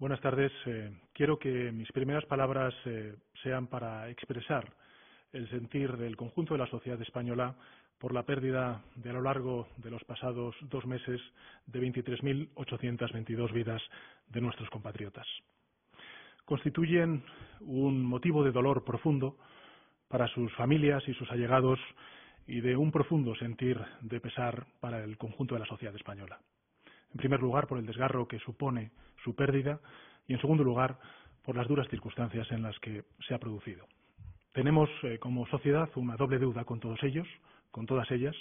Buenas tardes. Eh, quiero que mis primeras palabras eh, sean para expresar el sentir del conjunto de la sociedad española por la pérdida de a lo largo de los pasados dos meses de 23.822 vidas de nuestros compatriotas. Constituyen un motivo de dolor profundo para sus familias y sus allegados y de un profundo sentir de pesar para el conjunto de la sociedad española. En primer lugar, por el desgarro que supone su pérdida y, en segundo lugar, por las duras circunstancias en las que se ha producido. Tenemos eh, como sociedad una doble deuda con todos ellos, con todas ellas.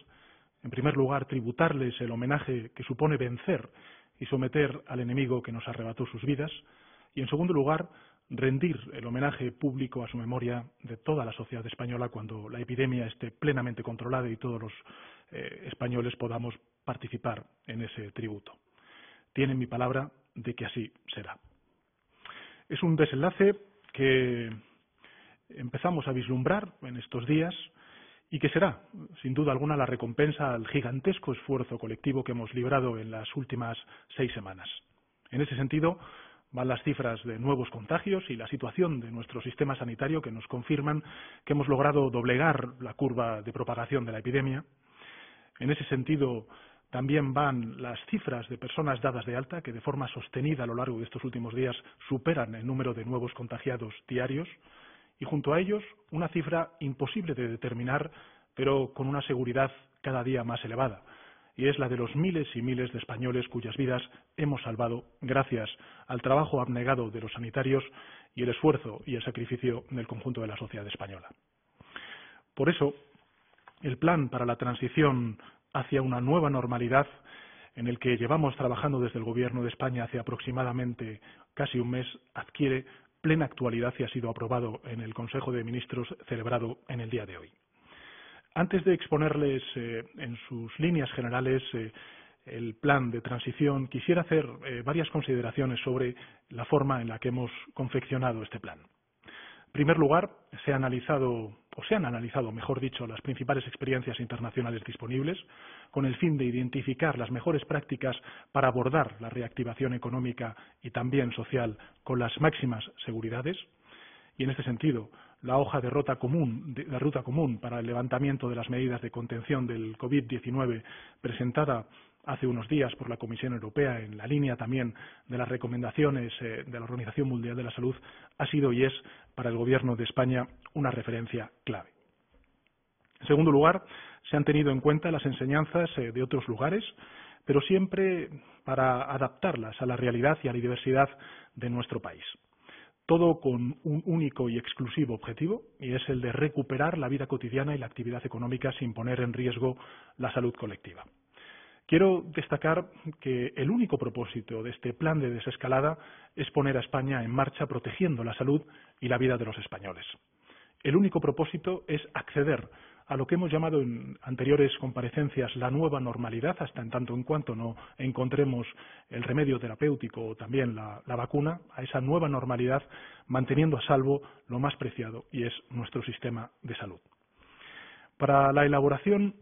En primer lugar, tributarles el homenaje que supone vencer y someter al enemigo que nos arrebató sus vidas. Y, en segundo lugar, rendir el homenaje público a su memoria de toda la sociedad española cuando la epidemia esté plenamente controlada y todos los eh, españoles podamos participar en ese tributo. Tienen mi palabra de que así será. Es un desenlace que empezamos a vislumbrar en estos días y que será, sin duda alguna, la recompensa al gigantesco esfuerzo colectivo que hemos librado en las últimas seis semanas. En ese sentido, van las cifras de nuevos contagios y la situación de nuestro sistema sanitario que nos confirman que hemos logrado doblegar la curva de propagación de la epidemia. En ese sentido, también van las cifras de personas dadas de alta, que de forma sostenida a lo largo de estos últimos días superan el número de nuevos contagiados diarios, y junto a ellos una cifra imposible de determinar, pero con una seguridad cada día más elevada, y es la de los miles y miles de españoles cuyas vidas hemos salvado gracias al trabajo abnegado de los sanitarios y el esfuerzo y el sacrificio del conjunto de la sociedad española. Por eso, el plan para la transición hacia una nueva normalidad en el que llevamos trabajando desde el Gobierno de España hace aproximadamente casi un mes adquiere plena actualidad y ha sido aprobado en el Consejo de Ministros celebrado en el día de hoy. Antes de exponerles eh, en sus líneas generales eh, el plan de transición, quisiera hacer eh, varias consideraciones sobre la forma en la que hemos confeccionado este plan. En primer lugar, se ha analizado, o se han analizado, mejor dicho, las principales experiencias internacionales disponibles, con el fin de identificar las mejores prácticas para abordar la reactivación económica y también social con las máximas seguridades. Y en este sentido, la hoja de ruta común, la ruta común para el levantamiento de las medidas de contención del COVID-19 presentada hace unos días por la Comisión Europea, en la línea también de las recomendaciones eh, de la Organización Mundial de la Salud, ha sido y es para el Gobierno de España una referencia clave. En segundo lugar, se han tenido en cuenta las enseñanzas eh, de otros lugares, pero siempre para adaptarlas a la realidad y a la diversidad de nuestro país todo con un único y exclusivo objetivo, y es el de recuperar la vida cotidiana y la actividad económica sin poner en riesgo la salud colectiva. Quiero destacar que el único propósito de este plan de desescalada es poner a España en marcha protegiendo la salud y la vida de los españoles. El único propósito es acceder a lo que hemos llamado en anteriores comparecencias la nueva normalidad, hasta en tanto en cuanto no encontremos el remedio terapéutico o también la, la, vacuna, a esa nueva normalidad, manteniendo a salvo lo más preciado y es nuestro sistema de salud. Para la elaboración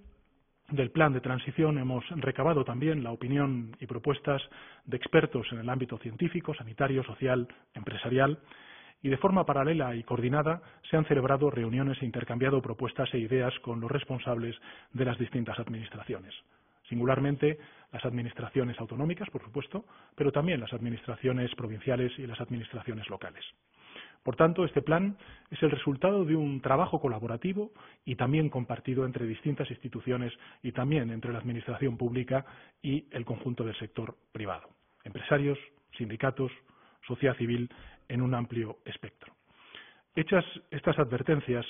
del plan de transición hemos recabado también la opinión y propuestas de expertos en el ámbito científico, sanitario, social, empresarial, y de forma paralela y coordinada se han celebrado reuniones e intercambiado propuestas e ideas con los responsables de las distintas administraciones singularmente las administraciones autonómicas, por supuesto, pero también las administraciones provinciales y las administraciones locales. Por tanto, este plan es el resultado de un trabajo colaborativo y también compartido entre distintas instituciones y también entre la Administración pública y el conjunto del sector privado, empresarios, sindicatos, sociedad civil en un amplio espectro. Hechas estas advertencias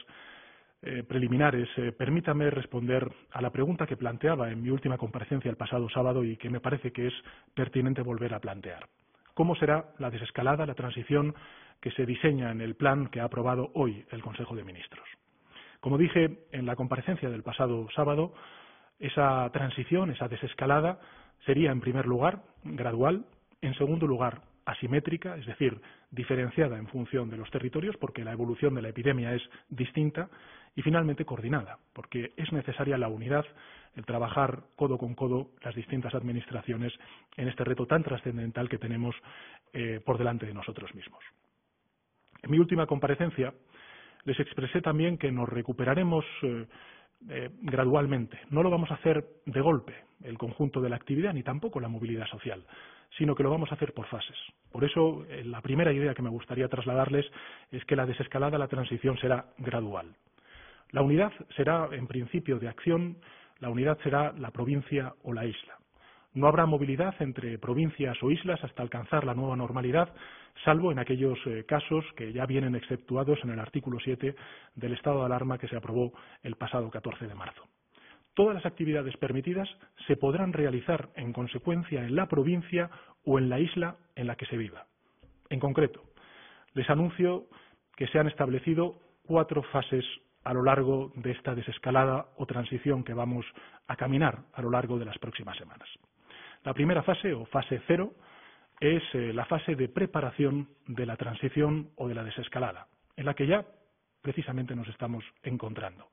eh, preliminares, eh, permítame responder a la pregunta que planteaba en mi última comparecencia el pasado sábado y que me parece que es pertinente volver a plantear. ¿Cómo será la desescalada, la transición que se diseña en el plan que ha aprobado hoy el Consejo de Ministros? Como dije en la comparecencia del pasado sábado, esa transición, esa desescalada, sería en primer lugar gradual, en segundo lugar asimétrica, es decir, diferenciada en función de los territorios, porque la evolución de la epidemia es distinta, y finalmente coordinada, porque es necesaria la unidad, el trabajar codo con codo las distintas administraciones en este reto tan trascendental que tenemos eh, por delante de nosotros mismos. En mi última comparecencia les expresé también que nos recuperaremos eh, eh, gradualmente. No lo vamos a hacer de golpe, el conjunto de la actividad, ni tampoco la movilidad social, sino que lo vamos a hacer por fases. Por eso, eh, la primera idea que me gustaría trasladarles es que la desescalada, la transición será gradual. La unidad será, en principio, de acción, la unidad será la provincia o la isla. No habrá movilidad entre provincias o islas hasta alcanzar la nueva normalidad, salvo en aquellos eh, casos que ya vienen exceptuados en el artículo 7 del estado de alarma que se aprobó el pasado 14 de marzo. Todas las actividades permitidas se podrán realizar en consecuencia en la provincia o en la isla en la que se viva. En concreto, les anuncio que se han establecido cuatro fases a lo largo de esta desescalada o transición que vamos a caminar a lo largo de las próximas semanas. La primera fase, o fase cero, es eh, la fase de preparación de la transición o de la desescalada, en la que ya precisamente nos estamos encontrando.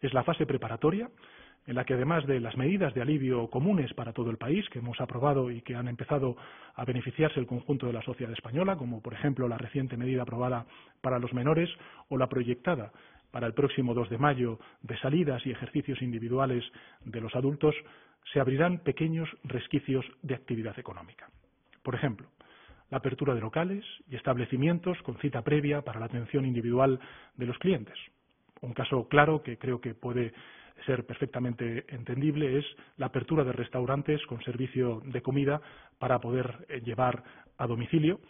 Es la fase preparatoria en la que además de las medidas de alivio comunes para todo el país que hemos aprobado y que han empezado a beneficiarse el conjunto de la sociedad española, como por ejemplo la reciente medida aprobada para los menores o la proyectada para el próximo 2 de mayo de salidas y ejercicios individuales de los adultos, se abrirán pequeños resquicios de actividad económica. Por ejemplo, la apertura de locales y establecimientos con cita previa para la atención individual de los clientes. Un caso claro que creo que puede ser perfectamente entendible es la apertura de restaurantes con servicio de comida para poder eh, llevar a domicilio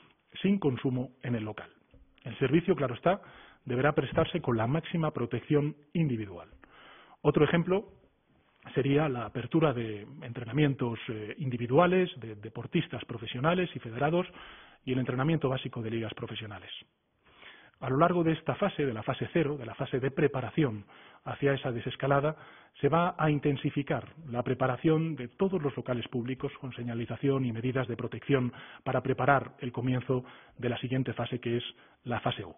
sin consumo en el local. El servicio, claro está, deberá prestarse con la máxima protección individual. Otro ejemplo sería la apertura de entrenamientos eh, individuales de deportistas profesionales y federados y el entrenamiento básico de ligas profesionales. A lo largo de esta fase, de la fase cero, de la fase de preparación hacia esa desescalada, se va a intensificar la preparación de todos los locales públicos con señalización y medidas de protección para preparar el comienzo de la siguiente fase, que es la fase 1.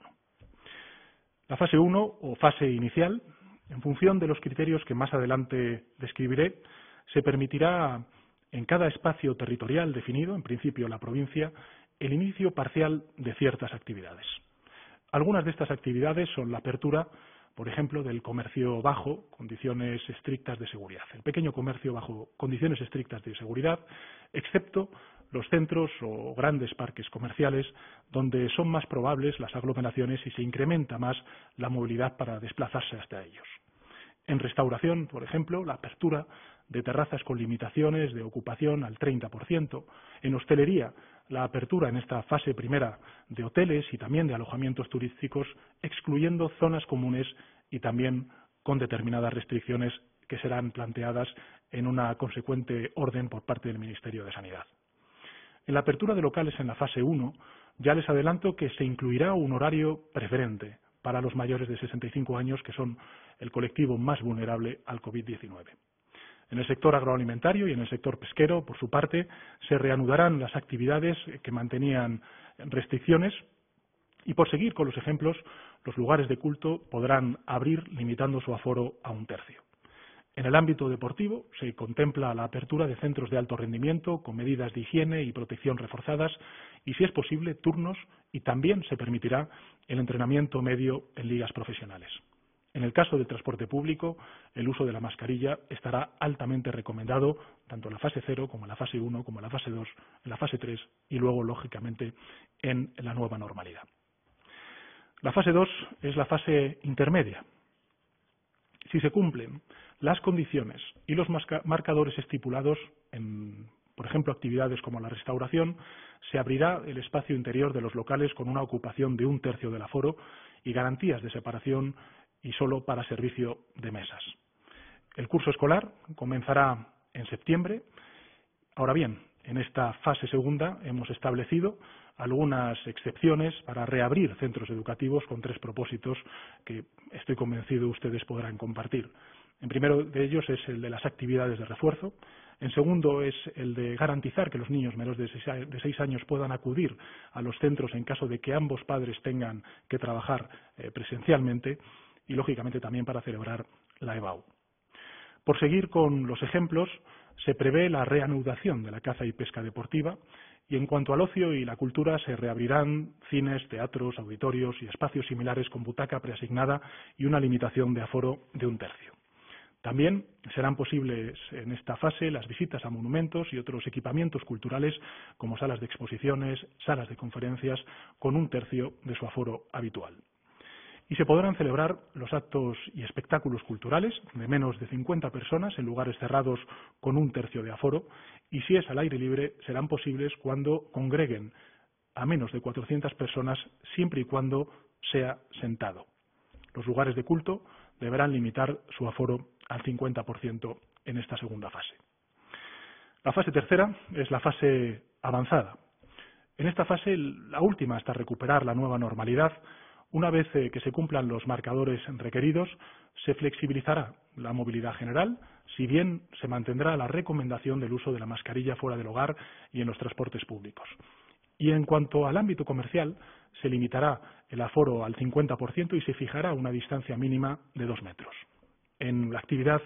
La fase 1 o fase inicial en función de los criterios que más adelante describiré, se permitirá en cada espacio territorial definido, en principio la provincia, el inicio parcial de ciertas actividades. Algunas de estas actividades son la apertura, por ejemplo, del comercio bajo condiciones estrictas de seguridad, el pequeño comercio bajo condiciones estrictas de seguridad, excepto los centros o grandes parques comerciales donde son más probables las aglomeraciones y se incrementa más la movilidad para desplazarse hasta ellos. En restauración, por ejemplo, la apertura de terrazas con limitaciones de ocupación al 30%. En hostelería, la apertura en esta fase primera de hoteles y también de alojamientos turísticos, excluyendo zonas comunes y también con determinadas restricciones que serán planteadas en una consecuente orden por parte del Ministerio de Sanidad. En la apertura de locales en la fase 1, ya les adelanto que se incluirá un horario preferente para los mayores de 65 años, que son el colectivo más vulnerable al COVID-19. En el sector agroalimentario y en el sector pesquero, por su parte, se reanudarán las actividades que mantenían restricciones y, por seguir con los ejemplos, los lugares de culto podrán abrir limitando su aforo a un tercio. En el ámbito deportivo se contempla la apertura de centros de alto rendimiento con medidas de higiene y protección reforzadas y, si es posible, turnos y también se permitirá el entrenamiento medio en ligas profesionales. En el caso del transporte público, el uso de la mascarilla estará altamente recomendado tanto en la fase 0 como en la fase 1, como en la fase 2, en la fase 3 y luego, lógicamente, en la nueva normalidad. La fase 2 es la fase intermedia. Si se cumplen las condiciones y los marcadores estipulados en, por ejemplo, actividades como la restauración, se abrirá el espacio interior de los locales con una ocupación de un tercio del aforo y garantías de separación y solo para servicio de mesas. El curso escolar comenzará en septiembre. Ahora bien, en esta fase segunda hemos establecido algunas excepciones para reabrir centros educativos con tres propósitos que estoy convencido ustedes podrán compartir. En primero de ellos es el de las actividades de refuerzo. En segundo es el de garantizar que los niños menores de seis años puedan acudir a los centros en caso de que ambos padres tengan que trabajar eh, presencialmente. Y, lógicamente, también para celebrar la EBAU. Por seguir con los ejemplos, se prevé la reanudación de la caza y pesca deportiva y en cuanto al ocio y la cultura se reabrirán cines, teatros, auditorios y espacios similares con butaca preasignada y una limitación de aforo de un tercio. También serán posibles en esta fase las visitas a monumentos y otros equipamientos culturales como salas de exposiciones, salas de conferencias, con un tercio de su aforo habitual. Y se podrán celebrar los actos y espectáculos culturales de menos de 50 personas en lugares cerrados con un tercio de aforo y si es al aire libre serán posibles cuando congreguen a menos de 400 personas siempre y cuando sea sentado. Los lugares de culto deberán limitar su aforo al 50% en esta segunda fase. La fase tercera es la fase avanzada. En esta fase, la última hasta recuperar la nueva normalidad, una vez eh, que se cumplan los marcadores requeridos, se flexibilizará la movilidad general, si bien se mantendrá la recomendación del uso de la mascarilla fuera del hogar y en los transportes públicos. Y en cuanto al ámbito comercial, se limitará el aforo al 50% y se fijará una distancia mínima de dos metros. En la actividad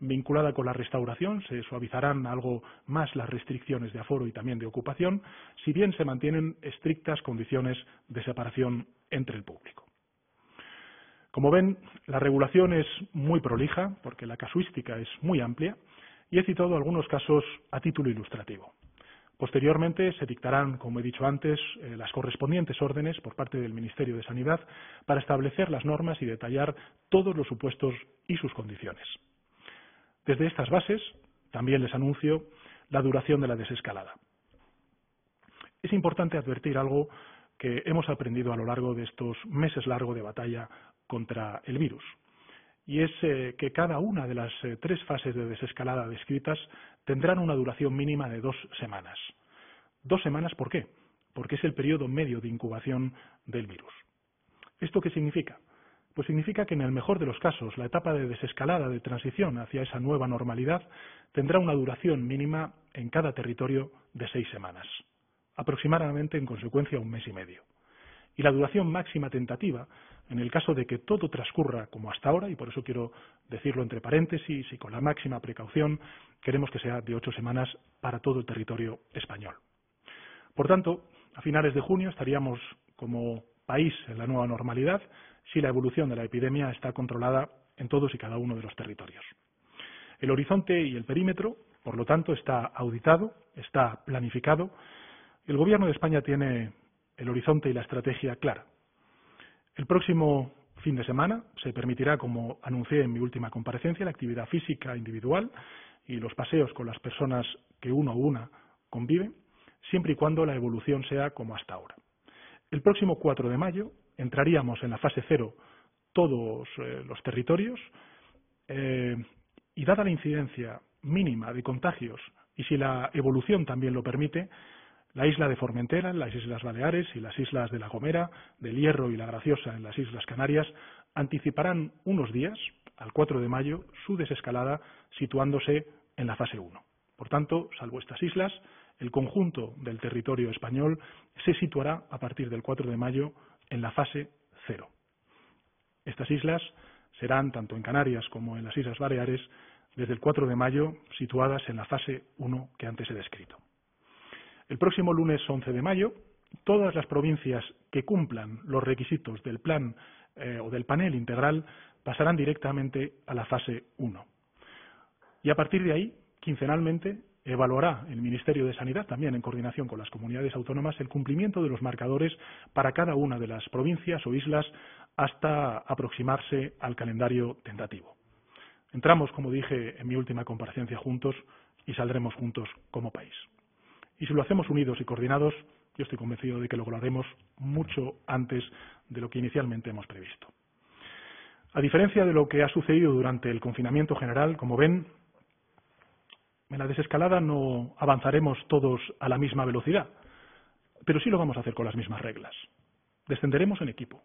vinculada con la restauración se suavizarán algo más las restricciones de aforo y también de ocupación, si bien se mantienen estrictas condiciones de separación entre el público. Como ven, la regulación es muy prolija porque la casuística es muy amplia y he citado algunos casos a título ilustrativo. Posteriormente se dictarán, como he dicho antes, eh, las correspondientes órdenes por parte del Ministerio de Sanidad para establecer las normas y detallar todos los supuestos y sus condiciones. Desde estas bases, también les anuncio la duración de la desescalada. Es importante advertir algo que hemos aprendido a lo largo de estos meses largos de batalla contra el virus y es eh, que cada una de las eh, tres fases de desescalada descritas tendrán una duración mínima de dos semanas. Dos semanas, ¿por qué? Porque es el periodo medio de incubación del virus. ¿Esto qué significa? Pues significa que en el mejor de los casos la etapa de desescalada de transición hacia esa nueva normalidad tendrá una duración mínima en cada territorio de seis semanas, aproximadamente en consecuencia un mes y medio. Y la duración máxima tentativa en el caso de que todo transcurra como hasta ahora, y por eso quiero decirlo entre paréntesis y con la máxima precaución, queremos que sea de ocho semanas para todo el territorio español. Por tanto, a finales de junio estaríamos como país en la nueva normalidad si la evolución de la epidemia está controlada en todos y cada uno de los territorios. El horizonte y el perímetro, por lo tanto, está auditado, está planificado. El Gobierno de España tiene el horizonte y la estrategia clara. El próximo fin de semana se permitirá, como anuncié en mi última comparecencia, la actividad física individual y los paseos con las personas que uno o una conviven, siempre y cuando la evolución sea como hasta ahora. El próximo 4 de mayo entraríamos en la fase cero todos eh, los territorios eh, y dada la incidencia mínima de contagios y si la evolución también lo permite, la isla de Formentera, las Islas Baleares y las islas de La Gomera, del Hierro y La Graciosa en las Islas Canarias anticiparán unos días, al 4 de mayo, su desescalada situándose en la fase 1. Por tanto, salvo estas islas, el conjunto del territorio español se situará a partir del 4 de mayo en la fase 0. Estas islas serán, tanto en Canarias como en las Islas Baleares, desde el 4 de mayo situadas en la fase 1 que antes he descrito. El próximo lunes 11 de mayo, todas las provincias que cumplan los requisitos del plan eh, o del panel integral pasarán directamente a la fase 1. Y a partir de ahí, quincenalmente, evaluará el Ministerio de Sanidad, también en coordinación con las comunidades autónomas, el cumplimiento de los marcadores para cada una de las provincias o islas hasta aproximarse al calendario tentativo. Entramos, como dije en mi última comparecencia, juntos y saldremos juntos como país. Y si lo hacemos unidos y coordinados, yo estoy convencido de que lo lograremos mucho antes de lo que inicialmente hemos previsto. A diferencia de lo que ha sucedido durante el confinamiento general, como ven, en la desescalada no avanzaremos todos a la misma velocidad, pero sí lo vamos a hacer con las mismas reglas. Descenderemos en equipo,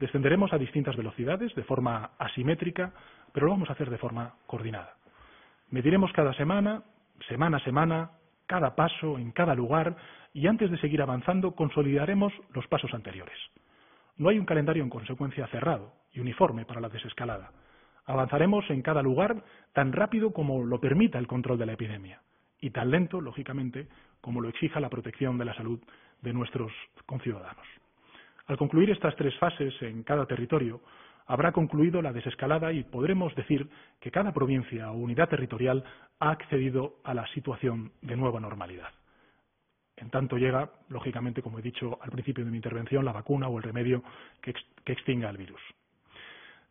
descenderemos a distintas velocidades, de forma asimétrica, pero lo vamos a hacer de forma coordinada. Mediremos cada semana, semana a semana, cada paso, en cada lugar, y antes de seguir avanzando consolidaremos los pasos anteriores. No hay un calendario en consecuencia cerrado y uniforme para la desescalada. Avanzaremos en cada lugar tan rápido como lo permita el control de la epidemia y tan lento, lógicamente, como lo exija la protección de la salud de nuestros conciudadanos. Al concluir estas tres fases en cada territorio, habrá concluido la desescalada y podremos decir que cada provincia o unidad territorial ha accedido a la situación de nueva normalidad. En tanto llega, lógicamente, como he dicho al principio de mi intervención, la vacuna o el remedio que, extinga el virus.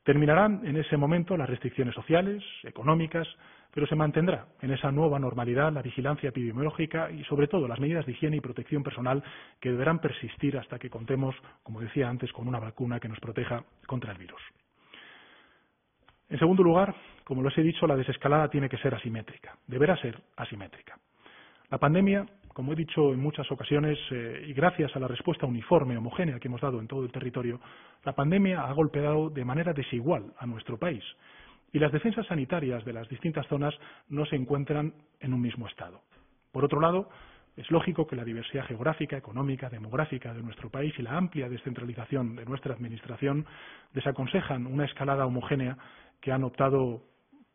Terminarán en ese momento las restricciones sociales, económicas, pero se mantendrá en esa nueva normalidad la vigilancia epidemiológica y, sobre todo, las medidas de higiene y protección personal que deberán persistir hasta que contemos, como decía antes, con una vacuna que nos proteja contra el virus. En segundo lugar, como les he dicho, la desescalada tiene que ser asimétrica, deberá ser asimétrica. La pandemia como he dicho en muchas ocasiones, eh, y gracias a la respuesta uniforme, homogénea que hemos dado en todo el territorio, la pandemia ha golpeado de manera desigual a nuestro país y las defensas sanitarias de las distintas zonas no se encuentran en un mismo estado. Por otro lado, es lógico que la diversidad geográfica, económica, demográfica de nuestro país y la amplia descentralización de nuestra Administración desaconsejan una escalada homogénea que han optado,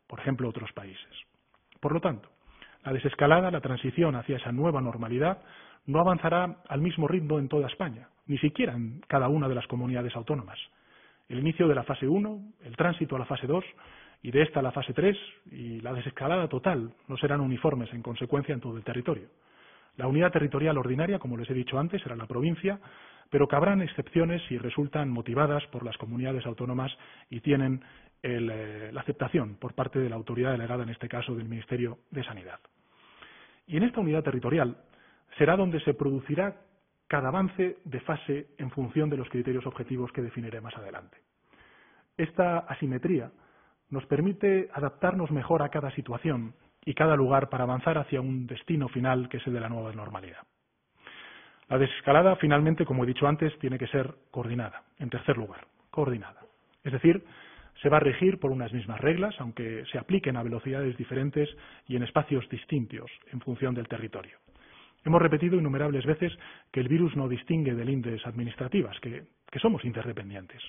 por ejemplo, otros países. Por lo tanto, la desescalada, la transición hacia esa nueva normalidad, no avanzará al mismo ritmo en toda España, ni siquiera en cada una de las comunidades autónomas. El inicio de la fase 1, el tránsito a la fase 2 y de esta la fase 3 y la desescalada total no serán uniformes en consecuencia en todo el territorio. La unidad territorial ordinaria, como les he dicho antes, será la provincia, pero cabrán excepciones si resultan motivadas por las comunidades autónomas y tienen eh, la aceptación por parte de la autoridad delegada, en este caso del Ministerio de Sanidad. Y en esta unidad territorial será donde se producirá cada avance de fase en función de los criterios objetivos que definiré más adelante. Esta asimetría nos permite adaptarnos mejor a cada situación y cada lugar para avanzar hacia un destino final que es el de la nueva normalidad. La desescalada, finalmente, como he dicho antes, tiene que ser coordinada. En tercer lugar, coordinada. Es decir, se va a regir por unas mismas reglas, aunque se apliquen a velocidades diferentes y en espacios distintos en función del territorio. Hemos repetido innumerables veces que el virus no distingue de lindes administrativas, que, que somos interdependientes,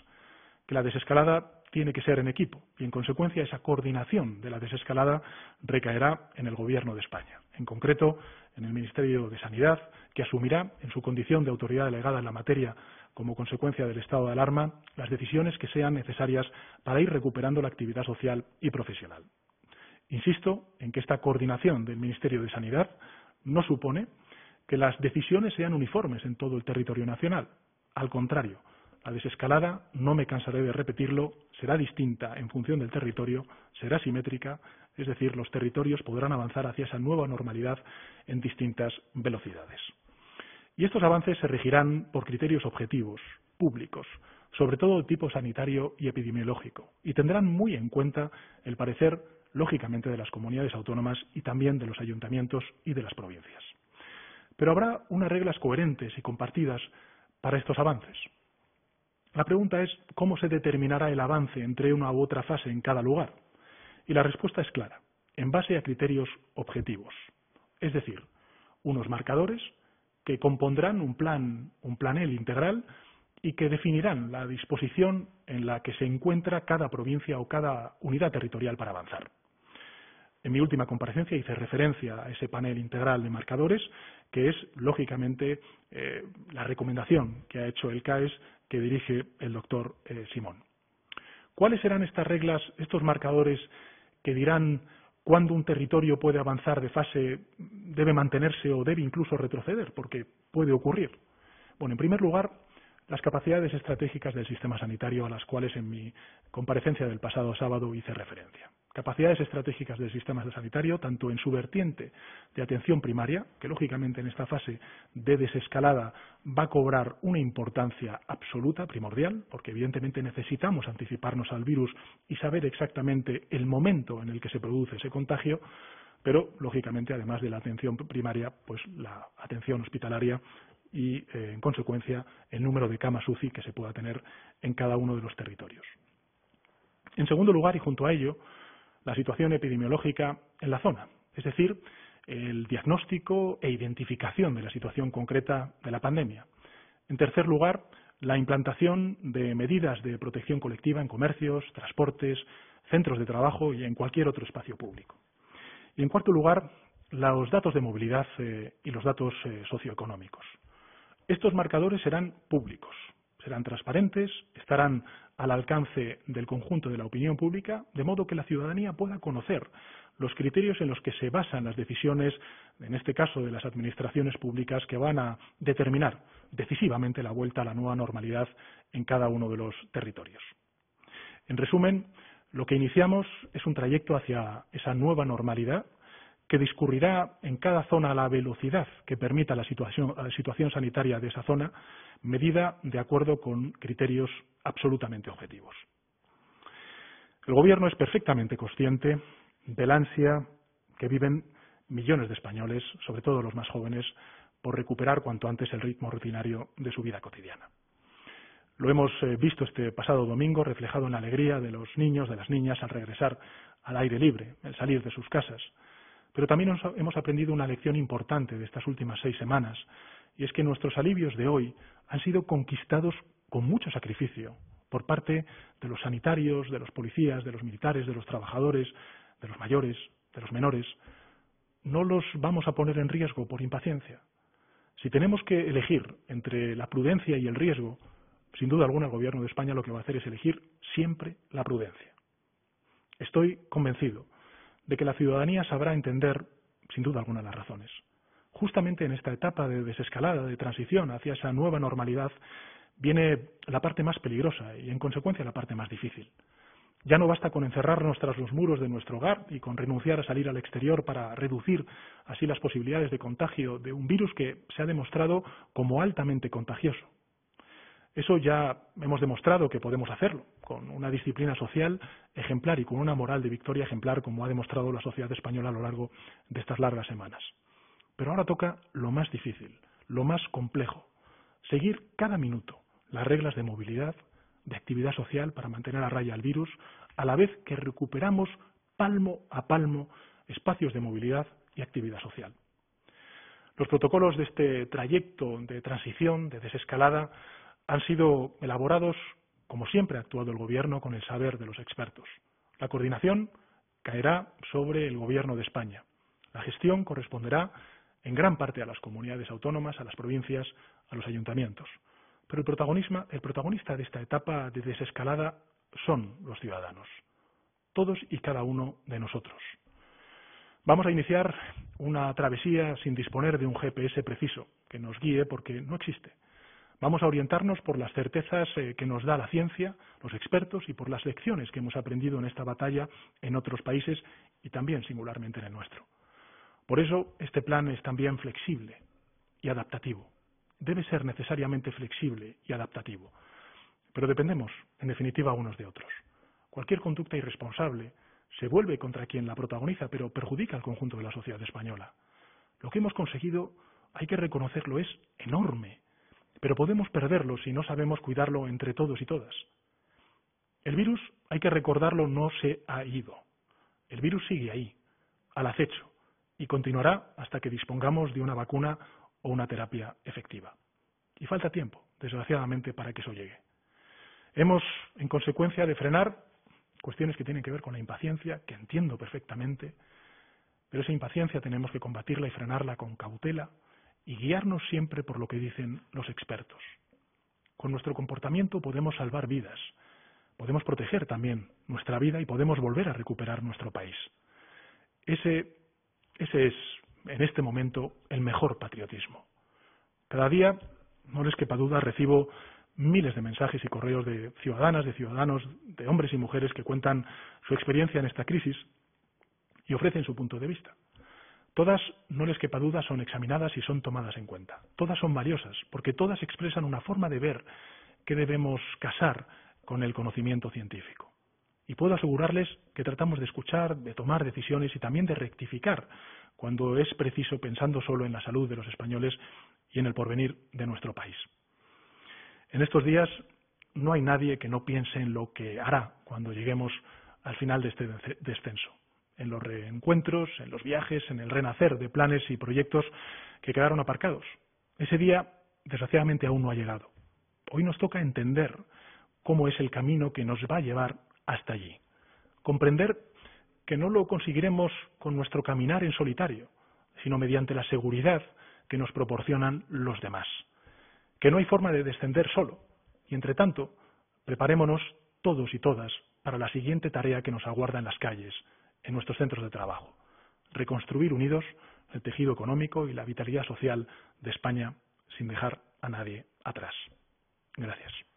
que la desescalada tiene que ser en equipo y, en consecuencia, esa coordinación de la desescalada recaerá en el Gobierno de España, en concreto en el Ministerio de Sanidad, que asumirá, en su condición de autoridad delegada en la materia, como consecuencia del estado de alarma, las decisiones que sean necesarias para ir recuperando la actividad social y profesional. Insisto en que esta coordinación del Ministerio de Sanidad no supone que las decisiones sean uniformes en todo el territorio nacional. Al contrario, la desescalada, no me cansaré de repetirlo, será distinta en función del territorio, será simétrica, es decir, los territorios podrán avanzar hacia esa nueva normalidad en distintas velocidades. Y estos avances se regirán por criterios objetivos, públicos, sobre todo de tipo sanitario y epidemiológico, y tendrán muy en cuenta el parecer, lógicamente, de las comunidades autónomas y también de los ayuntamientos y de las provincias. Pero habrá unas reglas coherentes y compartidas para estos avances. La pregunta es cómo se determinará el avance entre una u otra fase en cada lugar. Y la respuesta es clara, en base a criterios objetivos, es decir, unos marcadores que compondrán un plan, un planel integral y que definirán la disposición en la que se encuentra cada provincia o cada unidad territorial para avanzar. En mi última comparecencia hice referencia a ese panel integral de marcadores, que es, lógicamente, eh, la recomendación que ha hecho el CAES que dirige el doctor eh, Simón. ¿Cuáles serán estas reglas, estos marcadores que dirán cuándo un territorio puede avanzar de fase, debe mantenerse o debe incluso retroceder, porque puede ocurrir. Bueno, en primer lugar, las capacidades estratégicas del sistema sanitario a las cuales en mi comparecencia del pasado sábado hice referencia. Capacidades estratégicas del sistema sanitario, tanto en su vertiente de atención primaria, que lógicamente en esta fase de desescalada va a cobrar una importancia absoluta, primordial, porque evidentemente necesitamos anticiparnos al virus y saber exactamente el momento en el que se produce ese contagio, pero lógicamente además de la atención primaria, pues la atención hospitalaria y eh, en consecuencia el número de camas UCI que se pueda tener en cada uno de los territorios. En segundo lugar, y junto a ello, la situación epidemiológica en la zona, es decir, el diagnóstico e identificación de la situación concreta de la pandemia. En tercer lugar, la implantación de medidas de protección colectiva en comercios, transportes, centros de trabajo y en cualquier otro espacio público. Y en cuarto lugar, los datos de movilidad eh, y los datos eh, socioeconómicos. Estos marcadores serán públicos, serán transparentes, estarán al alcance del conjunto de la opinión pública, de modo que la ciudadanía pueda conocer los criterios en los que se basan las decisiones, en este caso de las administraciones públicas, que van a determinar decisivamente la vuelta a la nueva normalidad en cada uno de los territorios. En resumen, lo que iniciamos es un trayecto hacia esa nueva normalidad que discurrirá en cada zona a la velocidad que permita la situación, la situación sanitaria de esa zona, medida de acuerdo con criterios absolutamente objetivos. El Gobierno es perfectamente consciente del ansia que viven millones de españoles, sobre todo los más jóvenes, por recuperar cuanto antes el ritmo rutinario de su vida cotidiana. Lo hemos eh, visto este pasado domingo reflejado en la alegría de los niños, de las niñas al regresar al aire libre, el salir de sus casas. Pero también hemos aprendido una lección importante de estas últimas seis semanas, y es que nuestros alivios de hoy han sido conquistados con mucho sacrificio por parte de los sanitarios, de los policías, de los militares, de los trabajadores, de los mayores, de los menores, no los vamos a poner en riesgo por impaciencia. Si tenemos que elegir entre la prudencia y el riesgo, sin duda alguna el Gobierno de España lo que va a hacer es elegir siempre la prudencia. Estoy convencido de que la ciudadanía sabrá entender, sin duda alguna, las razones. Justamente en esta etapa de desescalada, de transición hacia esa nueva normalidad, viene la parte más peligrosa y, en consecuencia, la parte más difícil. Ya no basta con encerrarnos tras los muros de nuestro hogar y con renunciar a salir al exterior para reducir así las posibilidades de contagio de un virus que se ha demostrado como altamente contagioso. Eso ya hemos demostrado que podemos hacerlo, con una disciplina social ejemplar y con una moral de victoria ejemplar, como ha demostrado la sociedad española a lo largo de estas largas semanas. Pero ahora toca lo más difícil, lo más complejo, seguir cada minuto las reglas de movilidad, de actividad social para mantener a raya al virus, a la vez que recuperamos palmo a palmo espacios de movilidad y actividad social. Los protocolos de este trayecto de transición, de desescalada, han sido elaborados, como siempre ha actuado el Gobierno, con el saber de los expertos. La coordinación caerá sobre el Gobierno de España. La gestión corresponderá en gran parte a las comunidades autónomas, a las provincias, a los ayuntamientos. Pero el, protagonista de esta etapa de desescalada son los ciudadanos, todos y cada uno de nosotros. Vamos a iniciar una travesía sin disponer de un GPS preciso que nos guíe porque no existe. Vamos a orientarnos por las certezas eh, que nos da la ciencia, los expertos y por las lecciones que hemos aprendido en esta batalla en otros países y también singularmente en el nuestro. Por eso este plan es también flexible y adaptativo debe ser necesariamente flexible y adaptativo. Pero dependemos, en definitiva, unos de otros. Cualquier conducta irresponsable se vuelve contra quien la protagoniza, pero perjudica al conjunto de la sociedad española. Lo que hemos conseguido, hay que reconocerlo, es enorme, pero podemos perderlo si no sabemos cuidarlo entre todos y todas. El virus, hay que recordarlo, no se ha ido. El virus sigue ahí, al acecho, y continuará hasta que dispongamos de una vacuna o una terapia efectiva. Y falta tiempo, desgraciadamente, para que eso llegue. Hemos, en consecuencia, de frenar cuestiones que tienen que ver con la impaciencia, que entiendo perfectamente, pero esa impaciencia tenemos que combatirla y frenarla con cautela y guiarnos siempre por lo que dicen los expertos. Con nuestro comportamiento podemos salvar vidas, podemos proteger también nuestra vida y podemos volver a recuperar nuestro país. Ese, ese es en este momento el mejor patriotismo. Cada día, no les quepa duda, recibo miles de mensajes y correos de ciudadanas, de ciudadanos, de hombres y mujeres que cuentan su experiencia en esta crisis y ofrecen su punto de vista. Todas, no les quepa duda, son examinadas y son tomadas en cuenta. Todas son valiosas, porque todas expresan una forma de ver que debemos casar con el conocimiento científico. Y puedo asegurarles que tratamos de escuchar, de tomar decisiones y también de rectificar cuando es preciso pensando solo en la salud de los españoles y en el porvenir de nuestro país. En estos días no hay nadie que no piense en lo que hará cuando lleguemos al final de este descenso, en los reencuentros, en los viajes, en el renacer de planes y proyectos que quedaron aparcados. Ese día, desgraciadamente, aún no ha llegado. Hoy nos toca entender cómo es el camino que nos va a llevar hasta allí. Comprender que no lo conseguiremos con nuestro caminar en solitario, sino mediante la seguridad que nos proporcionan los demás. Que no hay forma de descender solo. Y entre tanto, preparémonos todos y todas para la siguiente tarea que nos aguarda en las calles, en nuestros centros de trabajo. Reconstruir unidos el tejido económico y la vitalidad social de España sin dejar a nadie atrás. Gracias.